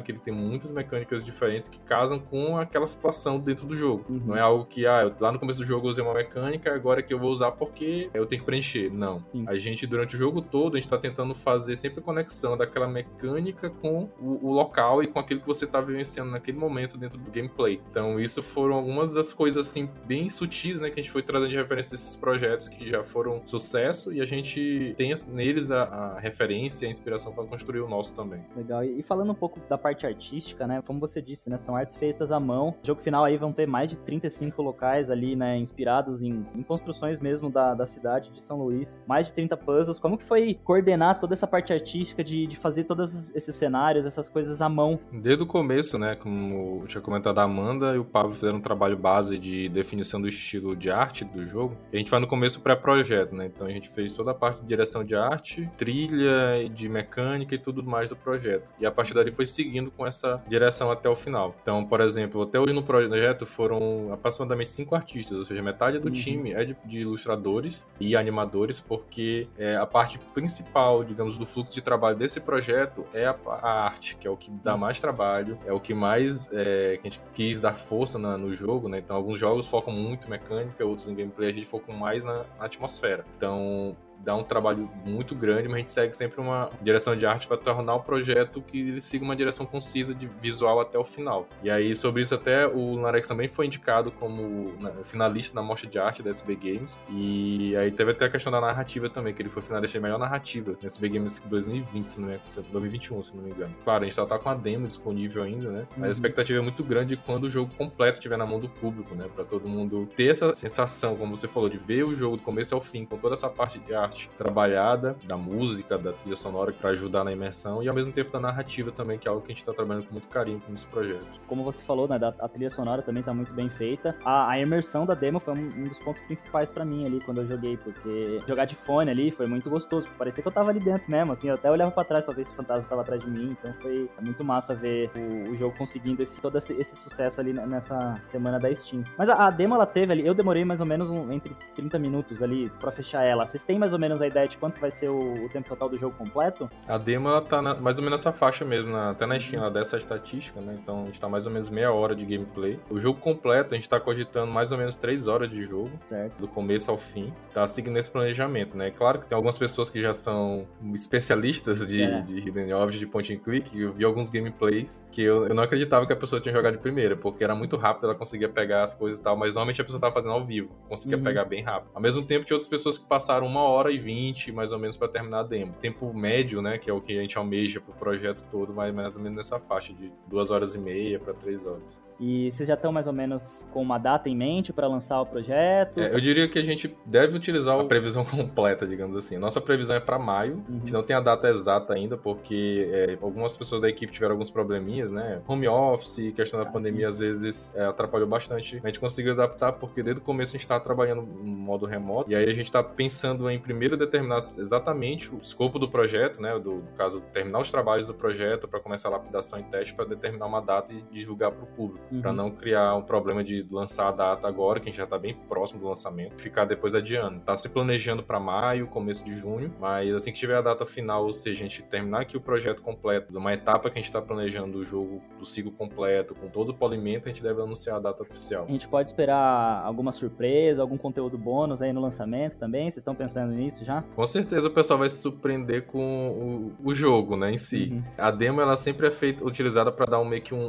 B: que ele tem muitas mecânicas diferentes que casam com aquela situação dentro do jogo, uhum. não é algo que, ah, lá no começo do jogo eu usei uma mecânica, agora que eu vou usar porque eu tenho que preencher. Não. Sim. A gente, durante o jogo todo, a gente tá tentando fazer sempre a conexão daquela mecânica com o, o local e com aquilo que você tá vivenciando naquele momento dentro do gameplay. Então, isso foram algumas das coisas, assim, bem sutis, né, que a gente foi trazendo de referência desses projetos que já foram sucesso e a gente tem neles a, a referência e a inspiração para construir o nosso também.
A: Legal. E falando um pouco da parte artística, né, como você disse, né, são artes feitas à mão. O jogo final aí vão ter mais de 35 locais ali, né, inspirados em, em construções mesmo da, da cidade de São Luís, mais de 30 puzzles. Como que foi coordenar toda essa parte artística de, de fazer todos esses cenários, essas coisas à mão?
B: Desde o começo, né, como eu tinha comentado, a Amanda e o Pablo fizeram um trabalho base de definição do estilo de arte do jogo. a gente vai no começo pré-projeto, né, então a gente fez toda a parte de direção de arte, trilha, de mecânica e tudo mais do projeto. E a partir dali foi seguindo com essa direção até o final. Então, por exemplo, até hoje no projeto foram aproximadamente cinco artistas, ou seja, metade do uhum. time é de, de ilustradores e animadores, porque é, a parte principal, digamos, do fluxo de trabalho desse projeto é a, a arte, que é o que dá mais trabalho, é o que mais é, que a gente quis dar força na, no jogo, né? Então, alguns jogos focam muito em mecânica, outros em gameplay, a gente foca mais na atmosfera. Então, dá um trabalho muito grande, mas a gente segue sempre uma direção de arte para tornar o projeto que ele siga uma direção concisa de visual até o final. E aí, sobre isso, até o Narex também foi indicado como né, finalista na mostra de arte da SB Games. E aí teve até a questão da narrativa também, que ele foi finalista de melhor narrativa na SB Games 2020, se não me engano, 2021, se não me engano. Claro, a gente só tá com a demo disponível ainda, né? Mas a uhum. expectativa é muito grande quando o jogo completo estiver na mão do público, né? Para todo mundo ter essa sensação, como você falou, de ver o jogo do começo ao fim, com toda essa parte de arte arte trabalhada, da música, da trilha sonora para ajudar na imersão e ao mesmo tempo da narrativa também, que é algo que a gente está trabalhando com muito carinho nesse projeto.
A: Como você falou, né, a trilha sonora também está muito bem feita. A, a, imersão da demo foi um, um dos pontos principais para mim ali quando eu joguei, porque jogar de fone ali foi muito gostoso. Parecia que eu tava ali dentro mesmo, assim, eu até olhava para trás para ver se o fantasma tava atrás de mim, então foi muito massa ver o, o jogo conseguindo esse, todo esse, esse, sucesso ali nessa semana da Steam. Mas a, a, demo ela teve ali, eu demorei mais ou menos um, entre 30 minutos ali para fechar ela. Vocês têm mais ou menos a ideia de quanto vai ser o, o tempo total do jogo completo?
B: A demo ela tá na, mais ou menos nessa faixa mesmo, na, até na Steam ela dessa estatística, né? Então a gente tá mais ou menos meia hora de gameplay. O jogo completo a gente tá cogitando mais ou menos três horas de jogo, certo. do começo ao fim. Tá seguindo esse planejamento, né? Claro que tem algumas pessoas que já são especialistas de, é. de Hidden Object, de point and click, eu vi alguns gameplays que eu, eu não acreditava que a pessoa tinha jogado de primeira, porque era muito rápido, ela conseguia pegar as coisas e tal, mas normalmente a pessoa tava fazendo ao vivo, conseguia uhum. pegar bem rápido. Ao mesmo tempo, tinha outras pessoas que passaram uma hora e vinte, mais ou menos, para terminar a demo. Tempo médio, né, que é o que a gente almeja pro projeto todo, vai mais ou menos nessa faixa de duas horas e meia para três horas.
A: E vocês já estão mais ou menos com uma data em mente para lançar o projeto?
B: É, eu diria que a gente deve utilizar a previsão completa, digamos assim. Nossa previsão é para maio, uhum. a gente não tem a data exata ainda, porque é, algumas pessoas da equipe tiveram alguns probleminhas, né? Home office, questão da ah, pandemia, sim. às vezes é, atrapalhou bastante. A gente conseguiu adaptar, porque desde o começo a gente estava trabalhando no modo remoto, e aí a gente está pensando em imprimir primeiro determinar exatamente o escopo do projeto, né? Do, no caso, terminar os trabalhos do projeto para começar a lapidação e teste para determinar uma data e divulgar para o público, uhum. para não criar um problema de lançar a data agora, que a gente já está bem próximo do lançamento, ficar depois adiando. Tá se planejando para maio, começo de junho, mas assim que tiver a data final, ou seja, a gente terminar aqui o projeto completo, de uma etapa que a gente está planejando o jogo do ciclo completo, com todo o polimento, a gente deve anunciar a data oficial.
A: A gente pode esperar alguma surpresa, algum conteúdo bônus aí no lançamento também? Vocês estão pensando nisso já?
B: Com certeza o pessoal vai se surpreender com o, o jogo, né, em si. Uhum. A demo, ela sempre é feita, utilizada para dar um, meio que um,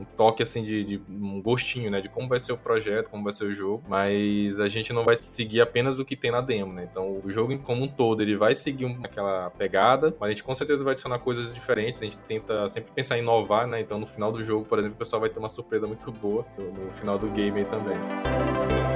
B: um toque, assim, de, de, um gostinho, né, de como vai ser o projeto, como vai ser o jogo, mas a gente não vai seguir apenas o que tem na demo, né, então o jogo como um todo, ele vai seguir aquela pegada, mas a gente com certeza vai adicionar coisas diferentes, a gente tenta sempre pensar em inovar, né, então no final do jogo, por exemplo, o pessoal vai ter uma surpresa muito boa no, no final do game aí também.
A: Falar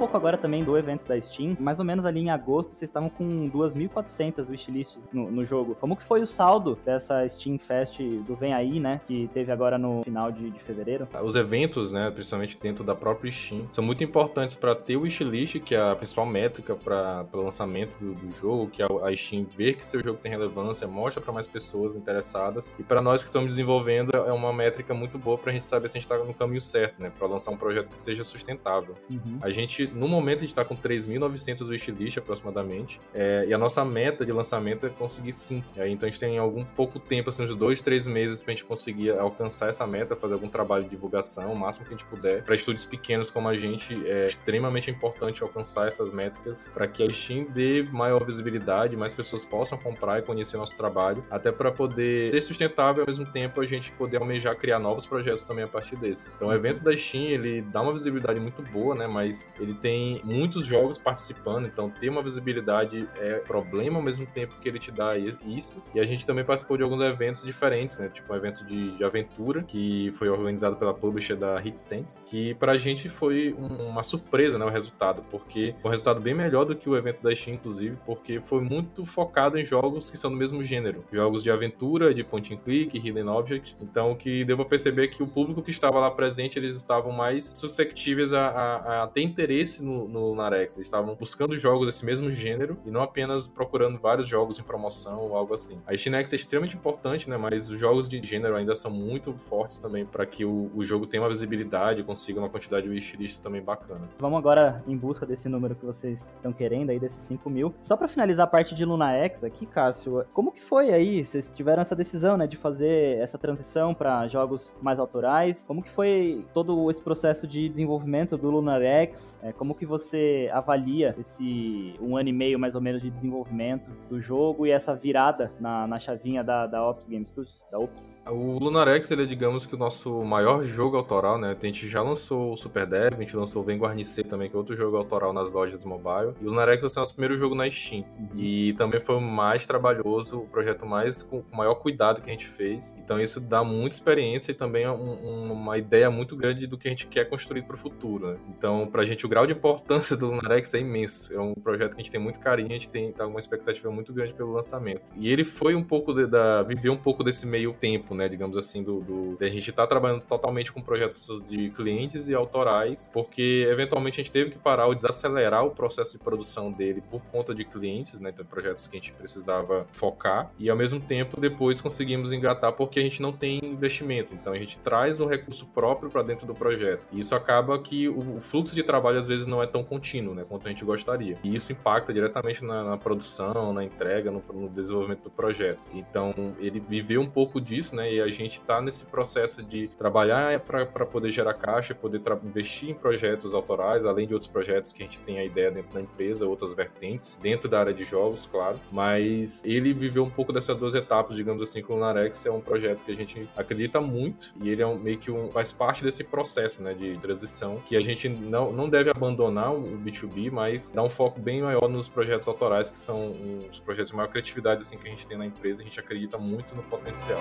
A: pouco agora também do evento da Steam. Mais ou menos ali em agosto, vocês estavam com 2.400 wishlists no, no, jogo. Como que foi o saldo dessa Steam Fest do Vem Aí, né? Que teve agora no final de, de fevereiro?
B: Os eventos, né? Principalmente dentro da própria Steam, são muito importantes para ter o wishlist, que é a principal métrica para o lançamento do, do, jogo, que é a Steam ver que seu jogo tem relevância, mostra para mais pessoas interessadas. E para nós que estamos desenvolvendo, é uma métrica muito boa para a gente saber se a gente está no caminho certo, né? Para lançar um projeto que seja sustentável. Uhum. A gente gente, no momento, a gente está com 3.900 wishlist aproximadamente. É, e a nossa meta de lançamento é conseguir 5. É, então a gente tem algum pouco tempo, assim, uns dois, três meses para a gente conseguir alcançar essa meta, fazer algum trabalho de divulgação, o máximo que a gente puder. Para estúdios pequenos como a gente, é extremamente importante alcançar essas métricas para que a Steam dê maior visibilidade, mais pessoas possam comprar e conhecer nosso trabalho, até para poder ser sustentável ao mesmo tempo a gente poder almejar criar novos projetos também a partir desse. Então o evento da Steam, ele dá uma visibilidade muito boa, né, mas ele tem muitos jogos participando, então ter uma visibilidade é problema ao mesmo tempo que ele te dá isso. E a gente também participou de alguns eventos diferentes, né? Tipo um evento de, de aventura, que foi organizado pela publisher da HitSense, que pra gente foi um, uma surpresa, né? O resultado, porque foi um resultado bem melhor do que o evento da Steam, inclusive, porque foi muito focado em jogos que são do mesmo gênero. Jogos de aventura, de point and click, hidden object. Então, o que deu pra perceber é que o público que estava lá presente, eles estavam mais susceptíveis a, a, a ter interesse no, no Narex. Eles estavam buscando jogos desse mesmo gênero e não apenas procurando vários jogos em promoção ou algo assim. A Steamex é extremamente importante, né? Mas os jogos de gênero ainda são muito fortes também para que o, o, jogo tenha uma visibilidade consiga uma quantidade de wishlists também bacana.
A: Vamos agora em busca desse número que vocês estão querendo aí, desses 5 mil. Só para finalizar a parte de Luna X aqui, Cássio, como que foi aí? Vocês tiveram essa decisão, né, de fazer essa transição para jogos mais autorais? Como que foi todo esse processo de desenvolvimento do Lunar X? É, como que você avalia esse um ano e meio mais ou menos de desenvolvimento do jogo e essa virada na, na chavinha da, da Ops Game Studios, da Ops?
B: O Lunarex, ele é, digamos que o nosso maior jogo autoral, né? A gente já lançou o Super Dev, a gente lançou o Vem Guarnecer também, que é outro jogo autoral nas lojas mobile. E o Lunarex vai ser o nosso primeiro jogo na Steam. Uhum. E também foi o mais trabalhoso, o projeto mais com o maior cuidado que a gente fez. Então isso dá muita experiência e também um, um, uma ideia muito grande do que a gente quer construir para o futuro. Né? Então, pra gente, o grau de importância do Lunarex é imenso. É um projeto que a gente tem muito carinho, a gente tem tá uma expectativa muito grande pelo lançamento. E ele foi um pouco de, da. viveu um pouco desse meio tempo, né? Digamos assim, do, do a gente estar tá trabalhando totalmente com projetos de clientes e autorais, porque eventualmente a gente teve que parar ou desacelerar o processo de produção dele por conta de clientes, né? Então, projetos que a gente precisava focar. E ao mesmo tempo, depois conseguimos engatar porque a gente não tem investimento. Então a gente traz o recurso próprio para dentro do projeto. E isso acaba que o, o fluxo de trabalho às vezes não é tão contínuo, né, quanto a gente gostaria. E isso impacta diretamente na, na produção, na entrega, no, no, desenvolvimento do projeto. Então, ele viveu um pouco disso, né, e a gente está nesse processo de trabalhar para poder gerar caixa, poder investir em projetos autorais, além de outros projetos que a gente tem a ideia dentro da empresa, outras vertentes, dentro da área de jogos, claro. Mas ele viveu um pouco dessas duas etapas, digamos assim, com o Narex é um projeto que a gente acredita muito e ele é um, meio que um, faz parte desse processo, né, de transição que a gente não, não deve abandonar o B2B, mas dar um foco bem maior nos projetos autorais, que são os projetos de maior criatividade assim, que a gente tem na empresa. A gente acredita muito no potencial.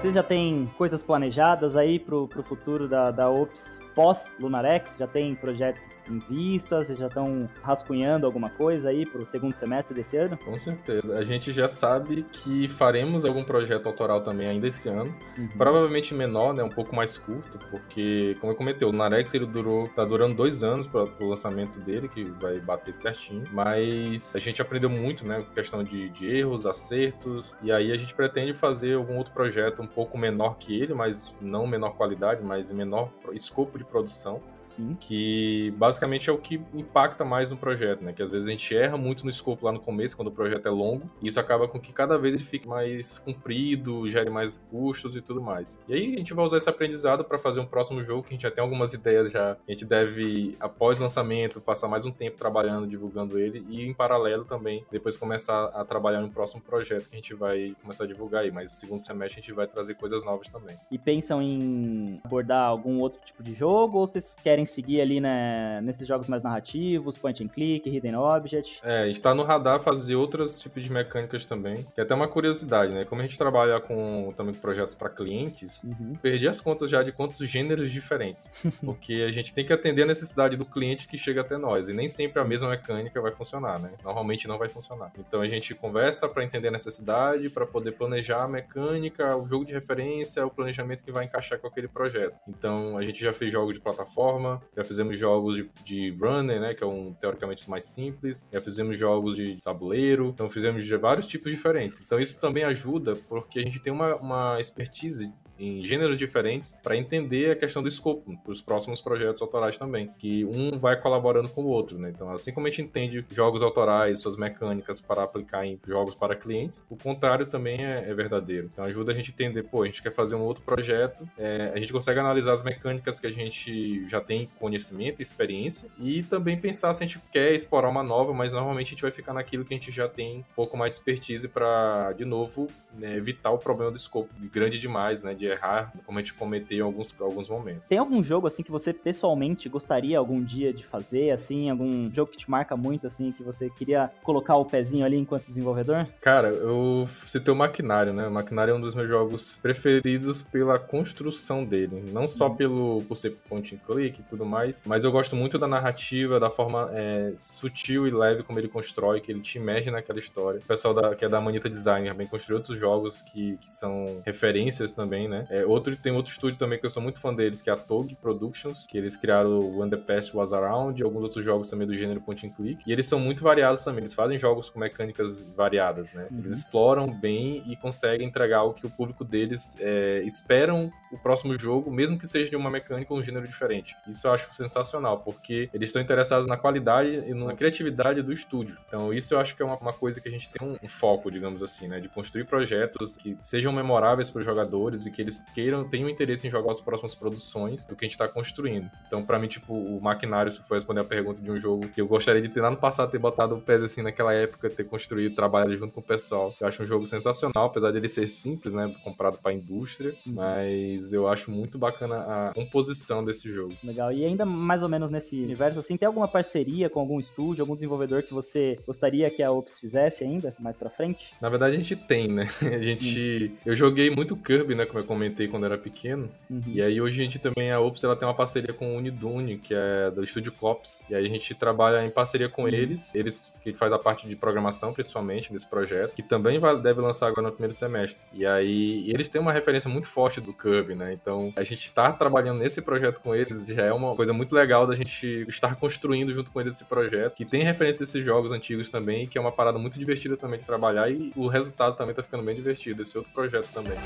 A: Vocês já têm coisas planejadas aí pro, pro futuro da, da Ops pós-Lunarex? Já tem projetos em vista? Vocês já estão rascunhando alguma coisa aí para o segundo semestre desse ano?
B: Com certeza. A gente já sabe que faremos algum projeto autoral também ainda esse ano. Uhum. Provavelmente menor, né? Um pouco mais curto, porque, como eu comentei, o Lunarex ele durou, tá durando dois anos para o lançamento dele, que vai bater certinho. Mas a gente aprendeu muito, né? Questão de, de erros, acertos. E aí a gente pretende fazer algum outro projeto um pouco menor que ele, mas não menor qualidade, mas menor escopo de produção. Sim. Que basicamente é o que impacta mais no projeto, né? Que às vezes a gente erra muito no escopo lá no começo, quando o projeto é longo, e isso acaba com que cada vez ele fique mais comprido, gere mais custos e tudo mais. E aí a gente vai usar esse aprendizado para fazer um próximo jogo, que a gente já tem algumas ideias já. A gente deve, após lançamento, passar mais um tempo trabalhando, divulgando ele, e em paralelo também, depois começar a trabalhar no próximo projeto que a gente vai começar a divulgar aí. Mas no segundo semestre a gente vai trazer coisas novas também.
A: E pensam em abordar algum outro tipo de jogo, ou vocês querem querem seguir ali né, nesses jogos mais narrativos, point and click, hidden object.
B: É, a gente tá no radar fazer outros tipos de mecânicas também, que é até uma curiosidade, né? Como a gente trabalha com também projetos para clientes, uhum. perdi as contas já de quantos gêneros diferentes, porque a gente tem que atender a necessidade do cliente que chega até nós, e nem sempre a mesma mecânica vai funcionar, né? Normalmente não vai funcionar. Então a gente conversa para entender a necessidade, para poder planejar a mecânica, o jogo de referência, o planejamento que vai encaixar com aquele projeto. Então a gente já fez jogos de plataforma, já fizemos jogos de, de runner, né, que é um teoricamente mais simples, já fizemos jogos de tabuleiro, então fizemos de vários tipos diferentes. Então isso também ajuda porque a gente tem uma, uma expertise em gêneros diferentes para entender a questão do escopo para os próximos projetos autorais também, que um vai colaborando com o outro, né? Então, assim como a gente entende jogos autorais, suas mecânicas para aplicar em jogos para clientes, o contrário também é, é verdadeiro. Então, ajuda a gente a entender, pô, a gente quer fazer um outro projeto, é, a gente consegue analisar as mecânicas que a gente já tem conhecimento e experiência e também pensar se a gente quer explorar uma nova, mas normalmente a gente vai ficar naquilo que a gente já tem um pouco mais de expertise para, de novo, né, evitar o problema do escopo grande demais, né, de errar, como a gente cometeu em alguns, alguns momentos.
A: Tem algum jogo, assim, que você pessoalmente gostaria algum dia de fazer, assim, algum jogo que te marca muito, assim, que você queria colocar o pezinho ali enquanto desenvolvedor?
B: Cara, eu citei o Maquinário, né? O Maquinário é um dos meus jogos preferidos pela construção dele, não só uhum. pelo por ser point and click e tudo mais, mas eu gosto muito da narrativa, da forma é, sutil e leve como ele constrói, que ele te imerge naquela história. O pessoal da, que é da Manita Design também construiu outros jogos que, que são referências também, né? É, outro, tem outro estúdio também que eu sou muito fã deles, que é a Tog Productions, que eles criaram o Past Was Around e alguns outros jogos também do gênero point and click. E eles são muito variados também, eles fazem jogos com mecânicas variadas, né? Uhum. Eles exploram bem e conseguem entregar o que o público deles é, esperam o próximo jogo, mesmo que seja de uma mecânica ou um gênero diferente. Isso eu acho sensacional, porque eles estão interessados na qualidade e na criatividade do estúdio. Então, isso eu acho que é uma, uma coisa que a gente tem um, um, foco, digamos assim, né? De construir projetos que sejam memoráveis para os jogadores e que eles queiram, tenham interesse em jogar as próximas produções do que a gente está construindo. Então, para mim, tipo, o Maquinário, se for responder a pergunta de um jogo que eu gostaria de ter lá no passado, ter botado o pé assim naquela época, ter construído, trabalhado junto com o pessoal. Eu acho um jogo sensacional, apesar dele ser simples, né? Comprado para indústria, uhum. mas eu acho muito bacana a composição desse jogo.
A: Legal. E ainda mais ou menos nesse universo, assim, tem alguma parceria com algum estúdio, algum desenvolvedor que você gostaria que a Ops fizesse ainda, mais pra frente?
B: Na verdade, a gente tem, né? A gente... Uhum. Eu joguei muito Kirby, né? Como eu comentei quando era pequeno. Uhum. E aí, hoje a gente também, a Ops, ela tem uma parceria com o Unidune, que é do estúdio Cops. E aí, a gente trabalha em parceria com uhum. eles. Eles que faz a parte de programação, principalmente, desse projeto, que também vai, deve lançar agora no primeiro semestre. E aí, eles têm uma referência muito forte do Kirby, né? Então, a gente está trabalhando nesse projeto com eles já é uma coisa muito legal da gente estar construindo junto com eles esse projeto, que tem referência desses jogos antigos também, que é uma parada muito divertida também de trabalhar e o resultado também tá ficando bem divertido, esse outro projeto também.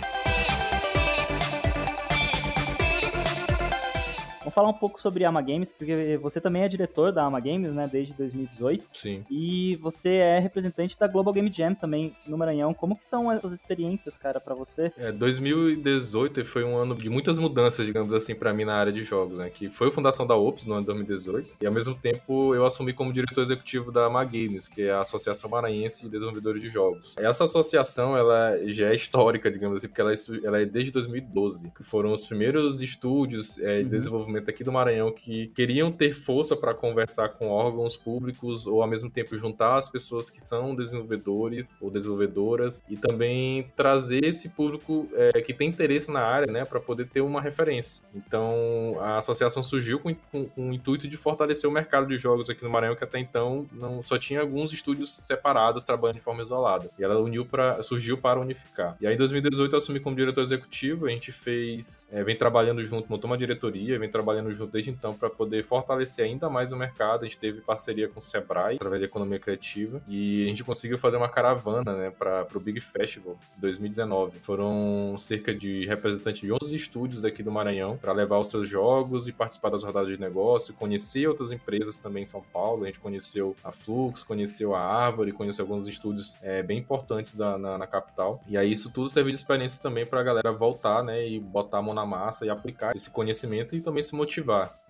A: Falar um pouco sobre a Ama Games, porque você também é diretor da Ama Games, né, desde 2018.
B: Sim.
A: E você é representante da Global Game Jam também no Maranhão. Como que são essas experiências, cara, para você?
B: É, 2018 foi um ano de muitas mudanças, digamos assim, para mim na área de jogos, né, que foi a fundação da Ops no ano de 2018 e ao mesmo tempo eu assumi como diretor executivo da Ama Games, que é a Associação Maranhense de Desenvolvedores de Jogos. Essa associação, ela já é histórica, digamos assim, porque ela é, ela é desde 2012, que foram os primeiros estúdios é, de uhum. desenvolvimento aqui do Maranhão que queriam ter força para conversar com órgãos públicos ou ao mesmo tempo juntar as pessoas que são desenvolvedores ou desenvolvedoras e também trazer esse público é, que tem interesse na área, né, para poder ter uma referência. Então a associação surgiu com, com, com, o intuito de fortalecer o mercado de jogos aqui no Maranhão que até então não só tinha alguns estúdios separados trabalhando de forma isolada. E ela uniu para surgiu para unificar. E aí em 2018 eu assumi como diretor executivo, a gente fez, é, vem trabalhando junto, montou uma diretoria, vem trabalhando junto desde então para poder fortalecer ainda mais o mercado. A gente teve parceria com o Sebrae através da economia criativa e a gente conseguiu fazer uma caravana, né, para o Big Festival 2019. Foram cerca de representantes de 11 estúdios daqui do Maranhão para levar os seus jogos e participar das rodadas de negócio, conhecer outras empresas também em São Paulo. A gente conheceu a Flux, conheceu a Árvore, conheceu alguns estúdios é, bem importantes da, na, na, capital. E aí isso tudo serviu de experiência também para a galera voltar, né, e botar a mão na massa e aplicar esse conhecimento e também se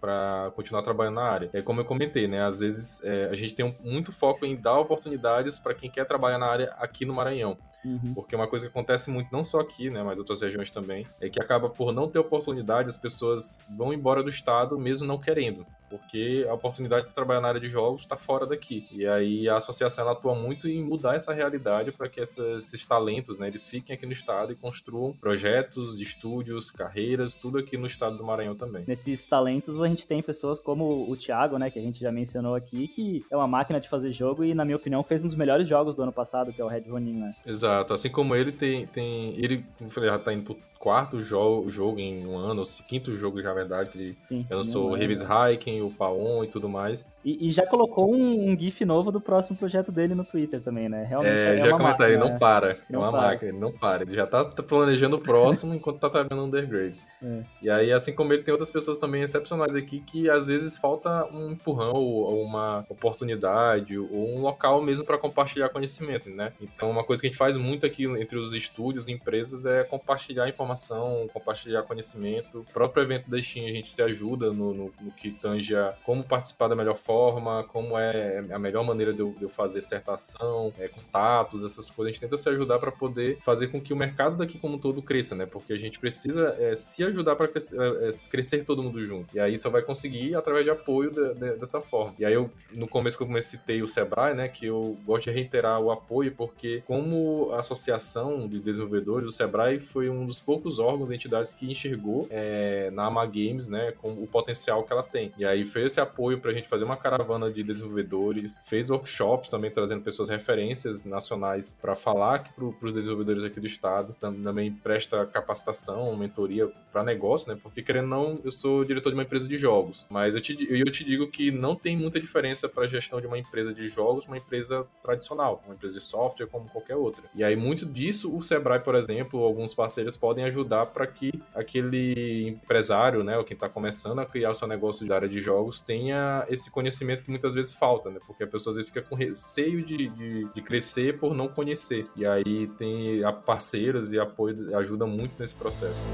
B: para continuar trabalhando na área. É como eu comentei, né? Às vezes é, a gente tem um, muito foco em dar oportunidades para quem quer trabalhar na área aqui no Maranhão. Uhum. Porque uma coisa que acontece muito, não só aqui, né, mas outras regiões também, é que acaba por não ter oportunidade, as pessoas vão embora do estado mesmo não querendo porque a oportunidade de trabalhar na área de jogos está fora daqui. E aí a associação atua muito em mudar essa realidade para que esses talentos, né, eles fiquem aqui no estado e construam projetos, estúdios, carreiras, tudo aqui no estado do Maranhão também.
A: Nesses talentos a gente tem pessoas como o Thiago, né, que a gente já mencionou aqui, que é uma máquina de fazer jogo e na minha opinião fez um dos melhores jogos do ano passado, que é o Red Ronin, né?
B: Exato, assim como ele tem, tem ele, já tá indo pro quarto jogo, jogo em um ano, ou quinto jogo já, na verdade, que ele Sim, lançou o Revis Hiking, o Paon e tudo mais.
A: E, e já colocou um, um, GIF novo do próximo projeto dele no Twitter também, né?
B: Realmente é, é já comentaram, ele não para. É não é uma para. máquina, ele não para. Ele já tá planejando o próximo enquanto tá trabalhando Undergrade. É. E aí, assim como ele, tem outras pessoas também excepcionais aqui que às vezes falta um empurrão ou uma oportunidade ou um local mesmo para compartilhar conhecimento, né? Então, uma coisa que a gente faz muito aqui entre os estúdios e empresas é compartilhar informação, compartilhar conhecimento. O próprio evento da Steam a gente se ajuda no, no, no que tange a como participar da melhor forma, como é a melhor maneira de eu, de eu fazer certa ação, é, contatos, essas coisas. A gente tenta se ajudar para poder fazer com que o mercado daqui como um todo cresça, né? Porque a gente precisa é, se ajudar para crescer, é, é, crescer, todo mundo junto. E aí só vai conseguir através de apoio de, de, dessa forma. E aí eu, no começo que eu comecei, citei o Sebrae, né? Que eu gosto de reiterar o apoio, porque como associação de desenvolvedores, o Sebrae foi um dos poucos órgãos, entidades que enxergou é, na Ama Games, né? Com o potencial que ela tem. E aí fez esse apoio para a gente fazer uma caravana de desenvolvedores, fez workshops também trazendo pessoas referências nacionais para falar para os desenvolvedores aqui do estado, também presta capacitação, mentoria para negócio, né? Porque querendo não, eu sou diretor de uma empresa de jogos, mas eu te, eu te digo que não tem muita diferença para a gestão de uma empresa de jogos, uma empresa tradicional, uma empresa de software como qualquer outra. E aí muito disso o Sebrae, por exemplo, alguns parceiros podem ajudar para que aquele empresário, né, ou quem está começando a criar o seu negócio da área de jogos tenha esse conhecimento que muitas vezes falta, né? Porque a pessoa às vezes fica com receio de, de, de crescer por não conhecer. E aí tem parceiros e apoio ajuda muito nesse processo.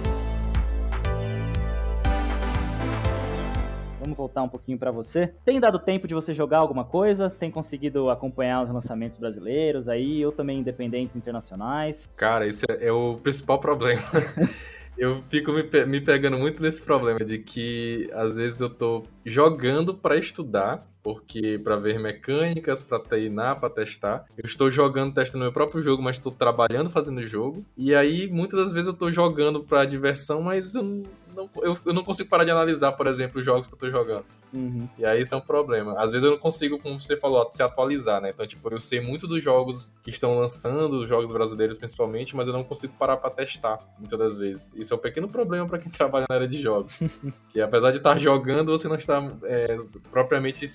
A: Vamos voltar um pouquinho para você. Tem dado tempo de você jogar alguma coisa? Tem conseguido acompanhar os lançamentos brasileiros aí, ou também independentes internacionais?
B: Cara, esse é, é o principal problema. eu fico me, me pegando muito nesse problema de que às vezes eu tô jogando para estudar, porque para ver mecânicas, para treinar, para testar. Eu estou jogando, testando meu próprio jogo, mas estou trabalhando fazendo jogo. E aí muitas das vezes eu estou jogando para diversão, mas eu não, eu, eu não consigo parar de analisar, por exemplo, os jogos que eu tô jogando. Uhum. E aí isso é um problema. Às vezes eu não consigo, como você falou, se atualizar, né? Então, tipo, eu sei muito dos jogos que estão lançando, os jogos brasileiros principalmente, mas eu não consigo parar para testar, muitas das vezes. Isso é um pequeno problema para quem trabalha na área de jogos. que apesar de estar jogando, você não está é, propriamente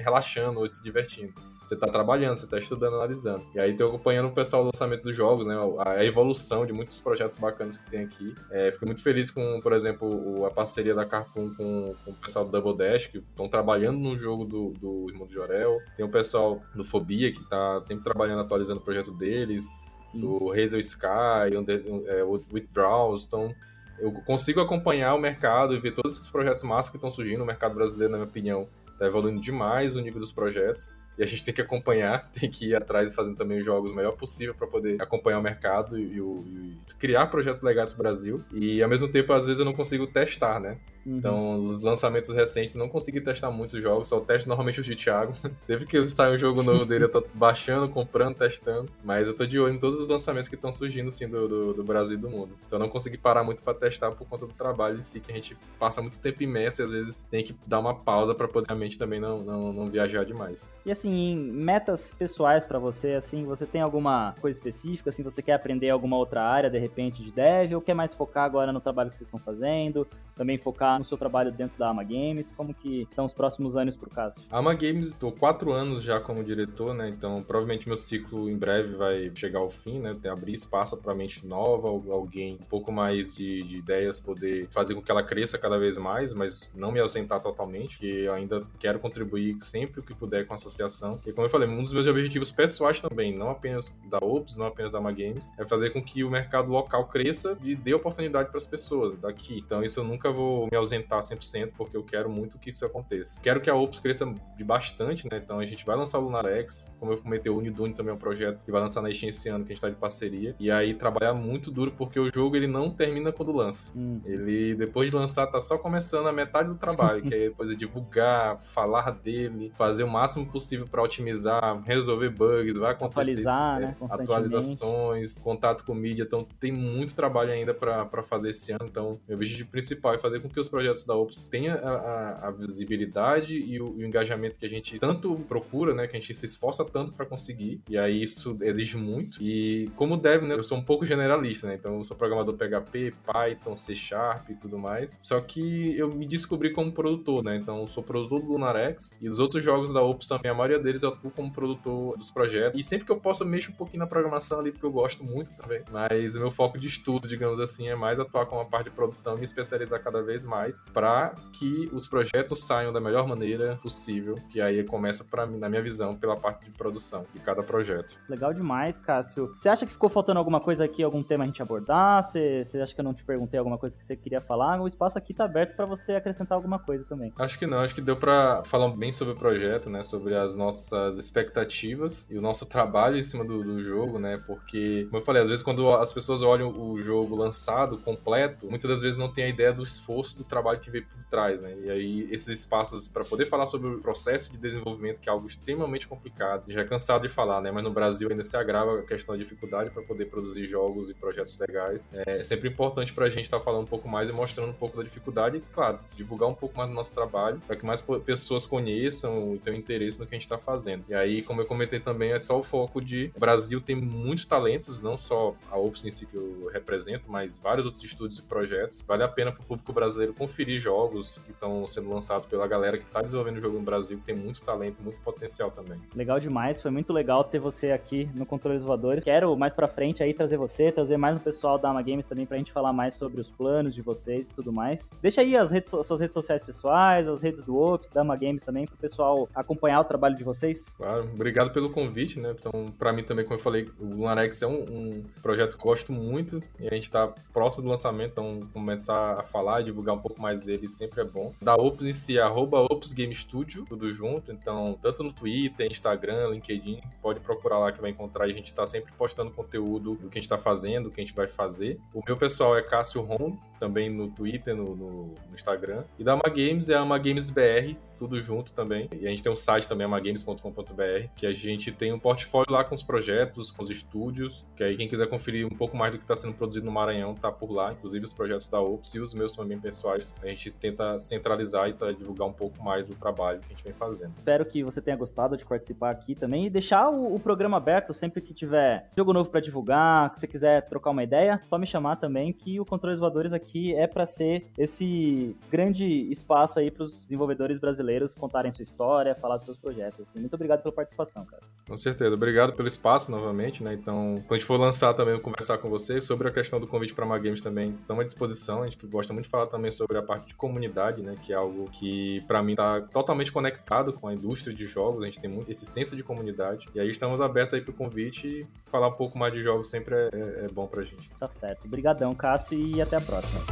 B: relaxando ou se divertindo. Você está trabalhando, você está estudando, analisando. E aí tô acompanhando o pessoal do lançamento dos jogos, né? A evolução de muitos projetos bacanas que tem aqui. É, fiquei muito feliz com, por exemplo, a parceria da Cartoon com, com o pessoal do Double Dash, que estão trabalhando no jogo do, do Irmão do Jorel. Tem o pessoal do Fobia, que está sempre trabalhando, atualizando o projeto deles. Sim. Do Hazel Sky, Under, é, Withdrawals. Então, eu consigo acompanhar o mercado e ver todos esses projetos massa que estão surgindo. O mercado brasileiro, na minha opinião, está evoluindo demais o nível dos projetos. A gente tem que acompanhar, tem que ir atrás e fazendo também os jogos o melhor possível para poder acompanhar o mercado e, e, e, criar projetos legais pro Brasil. E ao mesmo tempo, às vezes, eu não consigo testar, né? Uhum. Então, os lançamentos recentes não consegui testar muitos jogos, só testo normalmente os de Thiago. Teve que sair um jogo novo dele, eu tô baixando, comprando, testando. Mas eu tô de olho em todos os lançamentos que estão surgindo, assim, do, do, do, Brasil e do mundo. Então, eu não consegui parar muito para testar por conta do trabalho em si, que a gente passa muito tempo imerso e às vezes tem que dar uma pausa para poder a mente também não, não, não viajar demais.
A: E assim, metas pessoais para você, assim, você tem alguma coisa específica, assim, você quer aprender alguma outra área, de repente, de dev, ou quer mais focar agora no trabalho que vocês estão fazendo, também focar no seu trabalho dentro da Ama Games, como que estão os próximos anos pro Cássio?
B: A Ama Games, estou quatro anos já como diretor, né, então provavelmente meu ciclo em breve vai chegar ao fim, né, abrir espaço para mente nova, alguém um pouco mais de, de ideias poder fazer com que ela cresça cada vez mais, mas não me ausentar totalmente, que ainda quero contribuir sempre o que puder com a associação. E como eu falei, um dos meus objetivos pessoais também, não apenas da Ops, não apenas da Ama Games, é fazer com que o mercado local cresça e dê oportunidade para as pessoas daqui. Então isso eu nunca vou me ausentar 100%, porque eu quero muito que isso aconteça. Quero que a Ops cresça de bastante, né? Então a gente vai lançar o Lunarex, como eu comentei, o Unidune também é um projeto que vai lançar na Steam esse ano, que a gente está de parceria. E aí trabalhar muito duro, porque o jogo ele não termina quando lança. Hum. Ele, depois de lançar, tá só começando a metade do trabalho, que é depois é divulgar, falar dele, fazer o máximo possível para otimizar, resolver bugs, vai acontecer
A: Atualizar,
B: isso,
A: né?
B: É, atualizações, contato com mídia. Então tem muito trabalho ainda para fazer esse ano. Então, meu objetivo principal é fazer com que os projetos da Ops tenham a, a, a visibilidade e o, e o, engajamento que a gente tanto procura, né? Que a gente se esforça tanto para conseguir. E aí isso exige muito. E como deve, né? Eu sou um pouco generalista, né? Então eu sou programador PHP, Python, C Sharp e tudo mais. Só que eu me descobri como produtor, né? Então eu sou produtor do Lunarex e dos outros jogos da Ops também, a maioria deles eu atuo como produtor dos projetos. E sempre que eu posso, eu mexo um pouquinho na programação ali, porque eu gosto muito também. Mas o meu foco de estudo, digamos assim, é mais atuar com a parte de produção e me especializar cada vez mais para que os projetos saiam da melhor maneira possível. Que aí começa, para mim, na minha visão, pela parte de produção de cada projeto.
A: Legal demais, Cássio. Você acha que ficou faltando alguma coisa aqui, algum tema a gente abordar? Você, você acha que eu não te perguntei alguma coisa que você queria falar? O espaço aqui tá aberto para você acrescentar alguma coisa também.
B: Acho que não, acho que deu para falar bem sobre o projeto, né? Sobre as nossas expectativas e o nosso trabalho em cima do, do jogo, né? Porque, como eu falei, às vezes quando as pessoas olham o jogo lançado, completo, muitas das vezes não tem a ideia do esforço do trabalho que veio por trás, né? E aí esses espaços para poder falar sobre o processo de desenvolvimento, que é algo extremamente complicado, já é cansado de falar, né? Mas no Brasil ainda se agrava a questão da dificuldade para poder produzir jogos e projetos legais. É sempre importante para a gente estar tá falando um pouco mais e mostrando um pouco da dificuldade e, claro, divulgar um pouco mais do nosso trabalho para que mais pessoas conheçam e tenham interesse no que a gente está fazendo. E aí, como eu comentei também, é só o foco de o Brasil tem muitos talentos, não só a Ops em si que eu represento, mas vários outros estúdios e projetos. Vale a pena para o público brasileiro conferir jogos que estão sendo lançados pela galera que está desenvolvendo o jogo no Brasil, que tem muito talento, muito potencial também.
A: Legal demais, foi muito legal ter você aqui no Controle dos Voadores. Quero mais para frente aí trazer você, trazer mais um pessoal da Ama Games também pra gente falar mais sobre os planos de vocês e tudo mais. Deixa aí as, redes, as suas redes sociais pessoais, as redes do Ops, da Ama Games também, pro pessoal acompanhar o trabalho de vocês.
B: Claro, obrigado pelo convite, né? Então, para mim também, como eu falei, o Lunarex é um, um, projeto que eu gosto muito e a gente tá próximo do lançamento, então começar a falar divulgar um pouco mais dele sempre é bom. Da Ops em si, arroba Ops Game Studio, tudo junto, então tanto no Twitter, Instagram, LinkedIn, pode procurar lá que vai encontrar a gente tá sempre postando conteúdo do que a gente tá fazendo, do que a gente vai fazer. O meu pessoal é Cássio Ron, também no Twitter, no, no, no Instagram. E da Ama Games é Ama Games BR, tudo junto também. E a gente tem um site também, amagames.com.br, que a gente tem um portfólio lá com os projetos, com os estúdios, que aí quem quiser conferir um pouco mais do que está sendo produzido no Maranhão, tá por lá, inclusive os projetos da Ops e os meus também pessoais. A gente tenta centralizar e tá, divulgar um pouco mais do trabalho que a gente vem fazendo.
A: Espero que você tenha gostado de participar aqui também e deixar o, o programa aberto sempre que tiver jogo novo para divulgar, que você quiser trocar uma ideia, só me chamar também que o Controle dos Voadores aqui é para ser esse grande espaço aí para os desenvolvedores brasileiros brasileiros contarem sua história, falar dos seus projetos. Assim. Muito obrigado pela participação, cara.
B: Com certeza. Obrigado pelo espaço novamente, né? Então, quando a gente for lançar também, conversar com você sobre a questão do convite para a Games também, estamos à disposição. A gente gosta muito de falar também sobre a parte de comunidade, né? Que é algo que, para mim, está totalmente conectado com a indústria de jogos. A gente tem muito esse senso de comunidade. E aí estamos abertos aí para o convite e falar um pouco mais de jogos sempre é, é, é bom para a gente.
A: Tá certo. Obrigadão, Cássio, e até a próxima.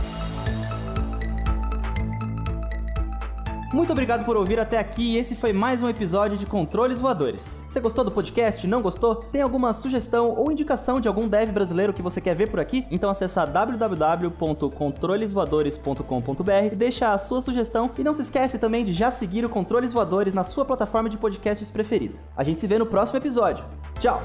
A: Muito obrigado por ouvir até aqui. Esse foi mais um episódio de Controles Voadores. Você gostou do podcast? Não gostou? Tem alguma sugestão ou indicação de algum dev brasileiro que você quer ver por aqui? Então acessa www.controlesvoadores.com.br deixa a sua sugestão. E não se esquece também de já seguir o Controles Voadores na sua plataforma de podcasts preferida. A gente se vê no próximo episódio. Tchau!